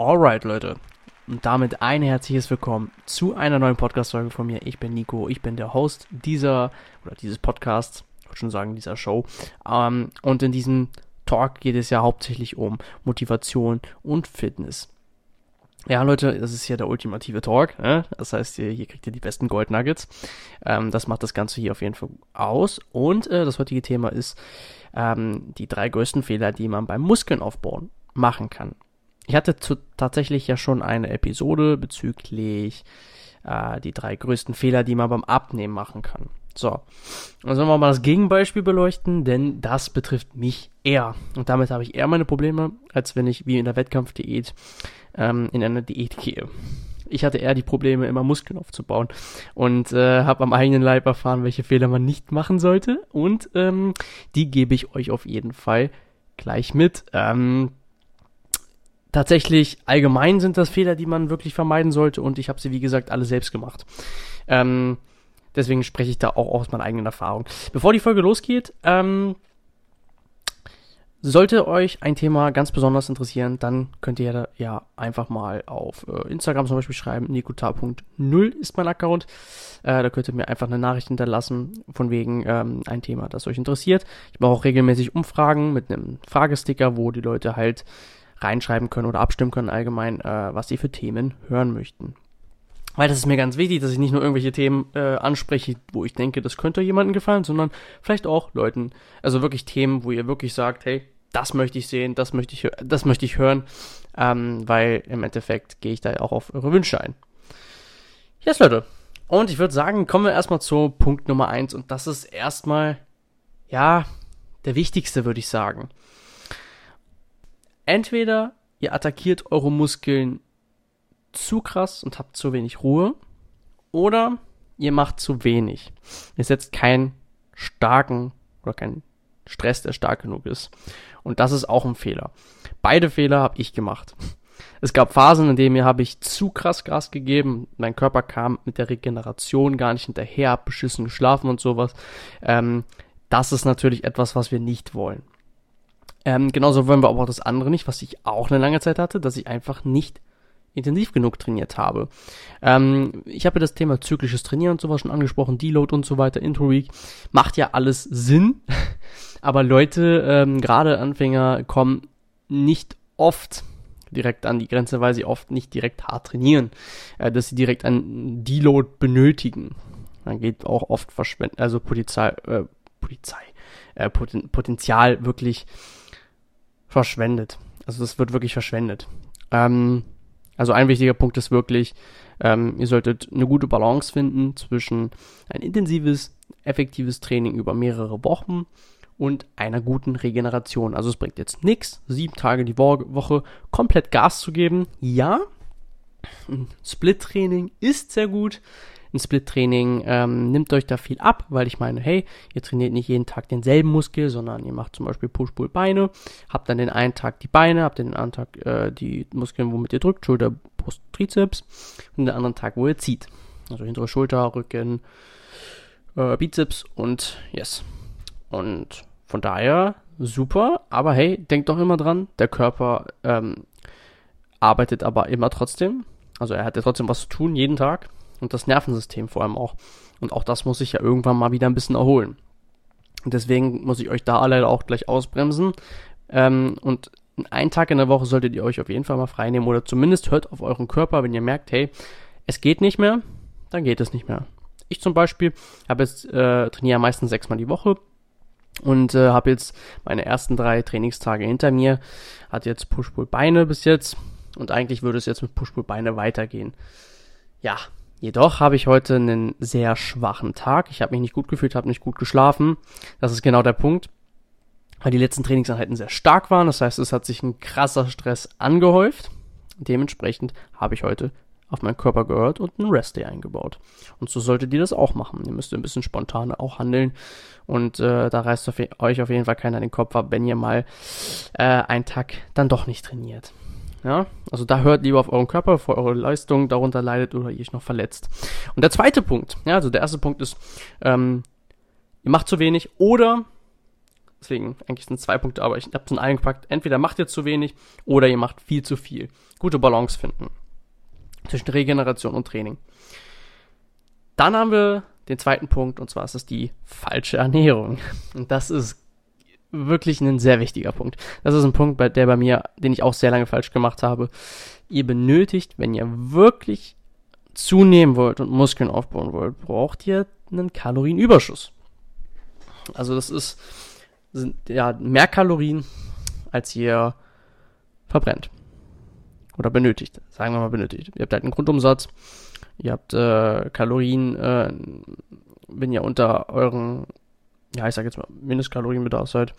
Alright, Leute. Und damit ein herzliches Willkommen zu einer neuen Podcast-Folge von mir. Ich bin Nico, ich bin der Host dieser, oder dieses Podcasts, ich würde schon sagen, dieser Show. Ähm, und in diesem Talk geht es ja hauptsächlich um Motivation und Fitness. Ja, Leute, das ist hier der ultimative Talk. Ne? Das heißt, hier, hier kriegt ihr die besten Gold Nuggets. Ähm, das macht das Ganze hier auf jeden Fall aus. Und äh, das heutige Thema ist ähm, die drei größten Fehler, die man beim Muskeln aufbauen machen kann. Ich hatte zu, tatsächlich ja schon eine Episode bezüglich äh, die drei größten Fehler, die man beim Abnehmen machen kann. So, dann sollen wir mal das Gegenbeispiel beleuchten, denn das betrifft mich eher. Und damit habe ich eher meine Probleme, als wenn ich wie in der Wettkampfdiät ähm, in eine Diät gehe. Ich hatte eher die Probleme, immer Muskeln aufzubauen und äh, habe am eigenen Leib erfahren, welche Fehler man nicht machen sollte. Und ähm, die gebe ich euch auf jeden Fall gleich mit. Ähm, tatsächlich allgemein sind das Fehler, die man wirklich vermeiden sollte und ich habe sie, wie gesagt, alle selbst gemacht. Ähm, deswegen spreche ich da auch aus meiner eigenen Erfahrung. Bevor die Folge losgeht, ähm, sollte euch ein Thema ganz besonders interessieren, dann könnt ihr ja einfach mal auf äh, Instagram zum Beispiel schreiben. Nikuta.0 ist mein Account. Äh, da könnt ihr mir einfach eine Nachricht hinterlassen, von wegen ähm, ein Thema, das euch interessiert. Ich mache auch regelmäßig Umfragen mit einem Fragesticker, wo die Leute halt reinschreiben können oder abstimmen können allgemein, äh, was sie für Themen hören möchten. Weil das ist mir ganz wichtig, dass ich nicht nur irgendwelche Themen äh, anspreche, wo ich denke, das könnte jemandem gefallen, sondern vielleicht auch Leuten, also wirklich Themen, wo ihr wirklich sagt, hey, das möchte ich sehen, das möchte ich, das möchte ich hören, ähm, weil im Endeffekt gehe ich da auch auf eure Wünsche ein. Yes, Leute. Und ich würde sagen, kommen wir erstmal zu Punkt Nummer eins und das ist erstmal, ja, der wichtigste, würde ich sagen. Entweder ihr attackiert eure Muskeln zu krass und habt zu wenig Ruhe, oder ihr macht zu wenig. Ihr setzt keinen starken oder keinen Stress, der stark genug ist. Und das ist auch ein Fehler. Beide Fehler habe ich gemacht. Es gab Phasen, in denen mir habe ich zu krass Gas gegeben. Mein Körper kam mit der Regeneration gar nicht hinterher, hab beschissen geschlafen und sowas. Ähm, das ist natürlich etwas, was wir nicht wollen. Ähm, genauso wollen wir aber auch das andere nicht, was ich auch eine lange Zeit hatte, dass ich einfach nicht intensiv genug trainiert habe. Ähm, ich habe ja das Thema zyklisches Trainieren und sowas schon angesprochen, Deload und so weiter, Intro Week. Macht ja alles Sinn, aber Leute, ähm, gerade Anfänger, kommen nicht oft direkt an die Grenze, weil sie oft nicht direkt hart trainieren, äh, dass sie direkt einen Deload benötigen. Dann geht auch oft verschwendet, also Polizei, äh, Polizei, äh, Poten Potenzial wirklich verschwendet. Also das wird wirklich verschwendet. Ähm, also ein wichtiger Punkt ist wirklich, ähm, ihr solltet eine gute Balance finden zwischen ein intensives, effektives Training über mehrere Wochen und einer guten Regeneration. Also es bringt jetzt nichts, sieben Tage die Wo Woche komplett Gas zu geben. Ja, Split-Training ist sehr gut, ein Split-Training ähm, nimmt euch da viel ab, weil ich meine, hey, ihr trainiert nicht jeden Tag denselben Muskel, sondern ihr macht zum Beispiel Push-Pull-Beine, habt dann den einen Tag die Beine, habt den anderen Tag äh, die Muskeln, womit ihr drückt, Schulter, Brust, Trizeps und den anderen Tag, wo ihr zieht. Also hintere Schulter, Rücken, äh, Bizeps und yes. Und von daher super, aber hey, denkt doch immer dran, der Körper ähm, arbeitet aber immer trotzdem. Also er hat ja trotzdem was zu tun, jeden Tag und das Nervensystem vor allem auch. Und auch das muss sich ja irgendwann mal wieder ein bisschen erholen. Und deswegen muss ich euch da leider auch gleich ausbremsen. Ähm, und einen Tag in der Woche solltet ihr euch auf jeden Fall mal frei nehmen oder zumindest hört auf euren Körper, wenn ihr merkt, hey, es geht nicht mehr, dann geht es nicht mehr. Ich zum Beispiel habe jetzt äh, trainiere meistens sechsmal die Woche und äh, habe jetzt meine ersten drei Trainingstage hinter mir. Hat jetzt Push-Pull-Beine bis jetzt und eigentlich würde es jetzt mit Push-Pull-Beine weitergehen. Ja, Jedoch habe ich heute einen sehr schwachen Tag. Ich habe mich nicht gut gefühlt, habe nicht gut geschlafen. Das ist genau der Punkt, weil die letzten Trainingseinheiten sehr stark waren. Das heißt, es hat sich ein krasser Stress angehäuft. Dementsprechend habe ich heute auf meinen Körper gehört und einen Rest Day eingebaut. Und so solltet ihr das auch machen. Ihr müsst ein bisschen spontaner auch handeln und äh, da reißt auf euch auf jeden Fall keiner den Kopf ab, wenn ihr mal äh, einen Tag dann doch nicht trainiert. Ja, also da hört lieber auf euren Körper, bevor eure Leistung darunter leidet oder ihr euch noch verletzt. Und der zweite Punkt, ja, also der erste Punkt ist, ähm, ihr macht zu wenig oder, deswegen eigentlich sind es zwei Punkte, aber ich habe es in allen gepackt, entweder macht ihr zu wenig oder ihr macht viel zu viel. Gute Balance finden zwischen Regeneration und Training. Dann haben wir den zweiten Punkt und zwar ist es die falsche Ernährung. Und das ist wirklich ein sehr wichtiger Punkt. Das ist ein Punkt, bei, der bei mir, den ich auch sehr lange falsch gemacht habe. Ihr benötigt, wenn ihr wirklich zunehmen wollt und Muskeln aufbauen wollt, braucht ihr einen Kalorienüberschuss. Also das ist sind ja mehr Kalorien, als ihr verbrennt oder benötigt. Sagen wir mal benötigt. Ihr habt halt einen Grundumsatz, ihr habt äh, Kalorien, äh, wenn ihr unter euren ja, ich sag jetzt mal, Mindestkalorienbedarf seid,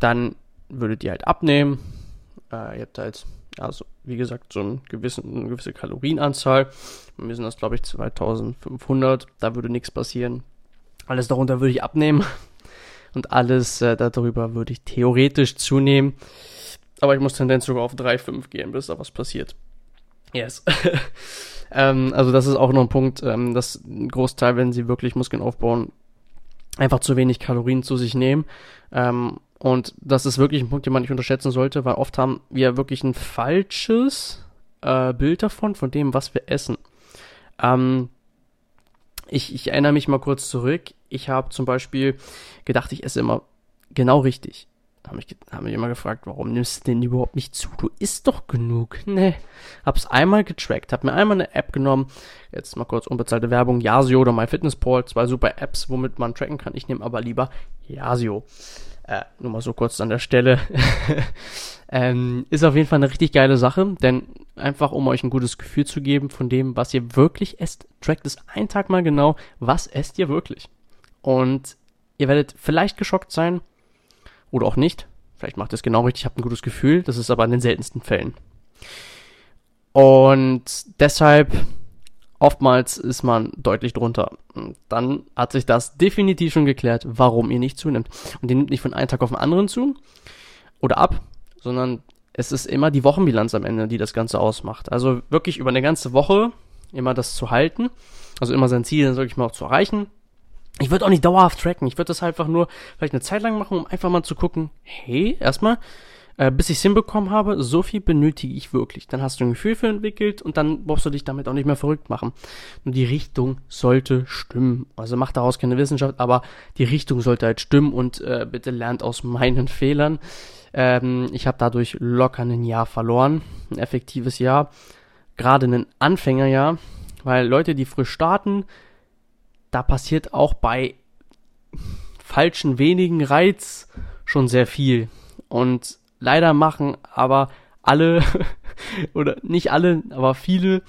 dann würdet ihr halt abnehmen. Äh, ihr habt halt, also wie gesagt, so einen gewissen, eine gewisse Kalorienanzahl. Wir sind das, glaube ich, 2500. Da würde nichts passieren. Alles darunter würde ich abnehmen. Und alles äh, darüber würde ich theoretisch zunehmen. Aber ich muss Tendenz sogar auf 3,5 gehen, bis da was passiert. Yes. ähm, also das ist auch noch ein Punkt, ähm, dass ein Großteil, wenn sie wirklich Muskeln aufbauen, einfach zu wenig Kalorien zu sich nehmen. Ähm, und das ist wirklich ein Punkt, den man nicht unterschätzen sollte, weil oft haben wir wirklich ein falsches äh, Bild davon, von dem, was wir essen. Ähm, ich, ich erinnere mich mal kurz zurück. Ich habe zum Beispiel gedacht, ich esse immer genau richtig haben mich, haben mich immer gefragt, warum nimmst du denn überhaupt nicht zu? Du isst doch genug. Nee. Hab's einmal getrackt, hab mir einmal eine App genommen. Jetzt mal kurz unbezahlte Werbung. Yasio oder MyFitnessPal. Zwei super Apps, womit man tracken kann. Ich nehme aber lieber Yasio. Äh, nur mal so kurz an der Stelle. ähm, ist auf jeden Fall eine richtig geile Sache, denn einfach um euch ein gutes Gefühl zu geben von dem, was ihr wirklich esst, trackt es einen Tag mal genau, was esst ihr wirklich. Und ihr werdet vielleicht geschockt sein, oder auch nicht. Vielleicht macht es genau richtig, ich habe ein gutes Gefühl. Das ist aber in den seltensten Fällen. Und deshalb oftmals ist man deutlich drunter. Dann hat sich das definitiv schon geklärt, warum ihr nicht zunimmt. Und ihr nimmt nicht von einem Tag auf den anderen zu oder ab, sondern es ist immer die Wochenbilanz am Ende, die das Ganze ausmacht. Also wirklich über eine ganze Woche immer das zu halten. Also immer sein Ziel, sag ich mal, auch zu erreichen ich würde auch nicht dauerhaft tracken. Ich würde das einfach nur vielleicht eine Zeit lang machen, um einfach mal zu gucken, hey, erstmal, äh, bis ich es hinbekommen habe, so viel benötige ich wirklich. Dann hast du ein Gefühl für entwickelt und dann brauchst du dich damit auch nicht mehr verrückt machen. Nur die Richtung sollte stimmen. Also mach daraus keine Wissenschaft, aber die Richtung sollte halt stimmen und äh, bitte lernt aus meinen Fehlern. Ähm, ich habe dadurch locker ein Jahr verloren, ein effektives Jahr. Gerade ein Anfängerjahr, weil Leute, die frisch starten, da passiert auch bei falschen wenigen Reiz schon sehr viel. Und leider machen aber alle, oder nicht alle, aber viele,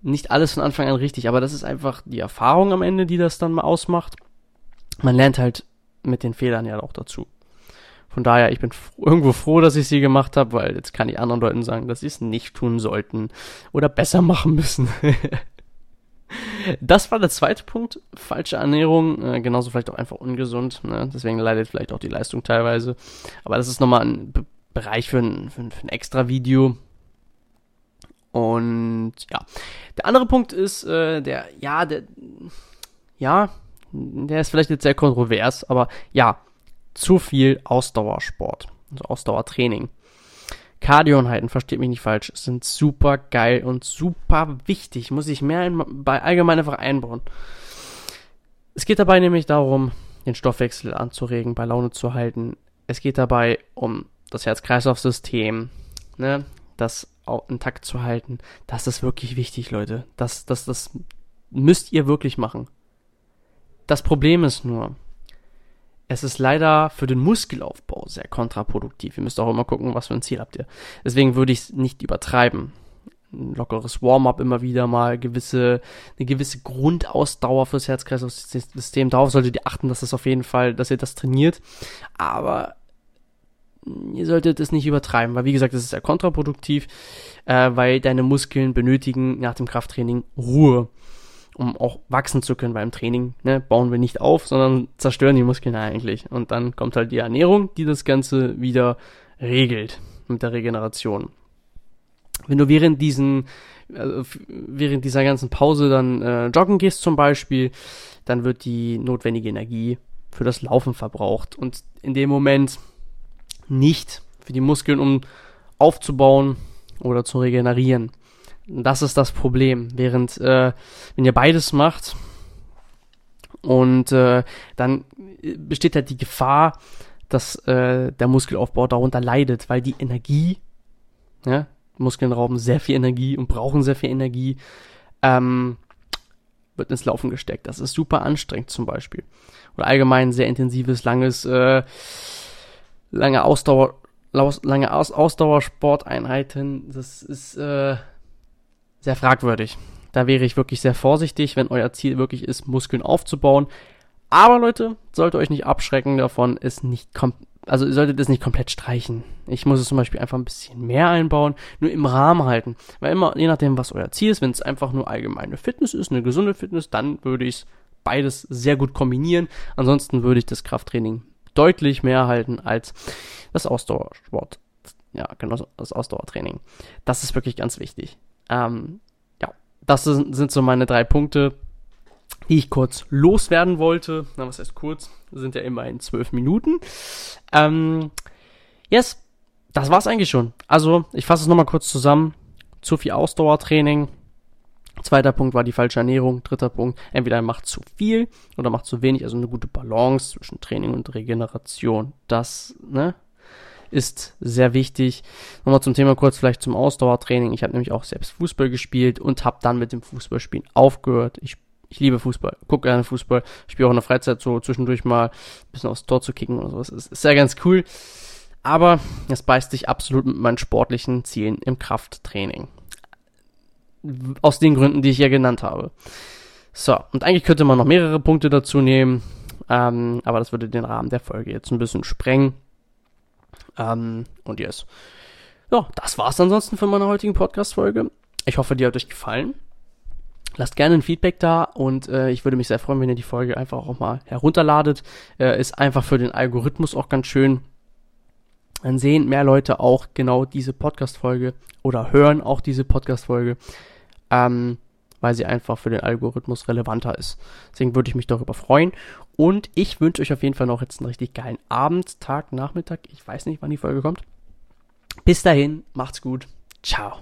nicht alles von Anfang an richtig. Aber das ist einfach die Erfahrung am Ende, die das dann mal ausmacht. Man lernt halt mit den Fehlern ja auch dazu. Von daher, ich bin irgendwo froh, dass ich sie gemacht habe, weil jetzt kann ich anderen Leuten sagen, dass sie es nicht tun sollten oder besser machen müssen. Das war der zweite Punkt. Falsche Ernährung, äh, genauso vielleicht auch einfach ungesund. Ne? Deswegen leidet vielleicht auch die Leistung teilweise. Aber das ist nochmal ein B Bereich für ein, für, ein, für ein extra Video. Und ja, der andere Punkt ist, äh, der, ja, der, ja, der ist vielleicht jetzt sehr kontrovers, aber ja, zu viel Ausdauersport, also Ausdauertraining. Cardioeinheiten, versteht mich nicht falsch, sind super geil und super wichtig. Muss ich mehr in, bei allgemein einfach einbauen. Es geht dabei nämlich darum, den Stoffwechsel anzuregen, bei Laune zu halten. Es geht dabei um das Herz-Kreislauf-System, ne, das auch intakt zu halten. Das ist wirklich wichtig, Leute. Das, das, das müsst ihr wirklich machen. Das Problem ist nur, es ist leider für den Muskelaufbau sehr kontraproduktiv. Ihr müsst auch immer gucken, was für ein Ziel habt ihr. Deswegen würde ich es nicht übertreiben. Ein lockeres Warm-up immer wieder mal, gewisse, eine gewisse Grundausdauer fürs Herz-Kreislauf-System. Darauf solltet ihr achten, dass das auf jeden Fall, dass ihr das trainiert. Aber ihr solltet es nicht übertreiben, weil wie gesagt, es ist sehr kontraproduktiv, äh, weil deine Muskeln benötigen nach dem Krafttraining Ruhe um auch wachsen zu können beim Training. Ne? Bauen wir nicht auf, sondern zerstören die Muskeln eigentlich. Und dann kommt halt die Ernährung, die das Ganze wieder regelt mit der Regeneration. wenn du während diesen, äh, während dieser ganzen Pause dann äh, joggen gehst zum Beispiel, dann wird die notwendige Energie für das Laufen verbraucht und in dem Moment nicht für die Muskeln, um aufzubauen oder zu regenerieren. Das ist das Problem. Während, äh, wenn ihr beides macht, und äh, dann besteht halt die Gefahr, dass äh, der Muskelaufbau darunter leidet, weil die Energie, ja, Muskeln rauben sehr viel Energie und brauchen sehr viel Energie, ähm, wird ins Laufen gesteckt. Das ist super anstrengend zum Beispiel. Oder allgemein sehr intensives, langes, äh, lange Ausdauer, lange Aus Ausdauersporteinheiten. Das ist äh, sehr fragwürdig. Da wäre ich wirklich sehr vorsichtig, wenn euer Ziel wirklich ist, Muskeln aufzubauen. Aber Leute, sollte euch nicht abschrecken davon, es nicht komplett also ihr solltet es nicht komplett streichen. Ich muss es zum Beispiel einfach ein bisschen mehr einbauen, nur im Rahmen halten. Weil immer, je nachdem, was euer Ziel ist, wenn es einfach nur allgemeine Fitness ist, eine gesunde Fitness, dann würde ich beides sehr gut kombinieren. Ansonsten würde ich das Krafttraining deutlich mehr halten als das Ausdauersport. Ja, genau, das Ausdauertraining. Das ist wirklich ganz wichtig. Ähm, das sind, sind so meine drei Punkte, die ich kurz loswerden wollte. Na, was heißt kurz? Sind ja immerhin zwölf Minuten. Ähm, yes, das war's eigentlich schon. Also, ich fasse es nochmal kurz zusammen. Zu viel Ausdauertraining. Zweiter Punkt war die falsche Ernährung. Dritter Punkt, entweder er macht zu viel oder macht zu wenig. Also eine gute Balance zwischen Training und Regeneration. Das, ne, ist sehr wichtig. Nochmal zum Thema kurz vielleicht zum Ausdauertraining. Ich habe nämlich auch selbst Fußball gespielt und habe dann mit dem Fußballspielen aufgehört. Ich, ich liebe Fußball, gucke gerne Fußball, spiele auch in der Freizeit so zwischendurch mal ein bisschen aufs Tor zu kicken oder sowas. Ist, ist sehr ganz cool. Aber es beißt sich absolut mit meinen sportlichen Zielen im Krafttraining. Aus den Gründen, die ich ja genannt habe. So, und eigentlich könnte man noch mehrere Punkte dazu nehmen, ähm, aber das würde den Rahmen der Folge jetzt ein bisschen sprengen. Ähm, und yes. Ja, das war's ansonsten von meiner heutigen Podcast-Folge. Ich hoffe, die hat euch gefallen. Lasst gerne ein Feedback da und äh, ich würde mich sehr freuen, wenn ihr die Folge einfach auch mal herunterladet. Äh, ist einfach für den Algorithmus auch ganz schön. Dann sehen mehr Leute auch genau diese Podcast-Folge oder hören auch diese Podcast-Folge, ähm, weil sie einfach für den Algorithmus relevanter ist. Deswegen würde ich mich darüber freuen. Und ich wünsche euch auf jeden Fall noch jetzt einen richtig geilen Abend, Tag, Nachmittag. Ich weiß nicht, wann die Folge kommt. Bis dahin, macht's gut. Ciao.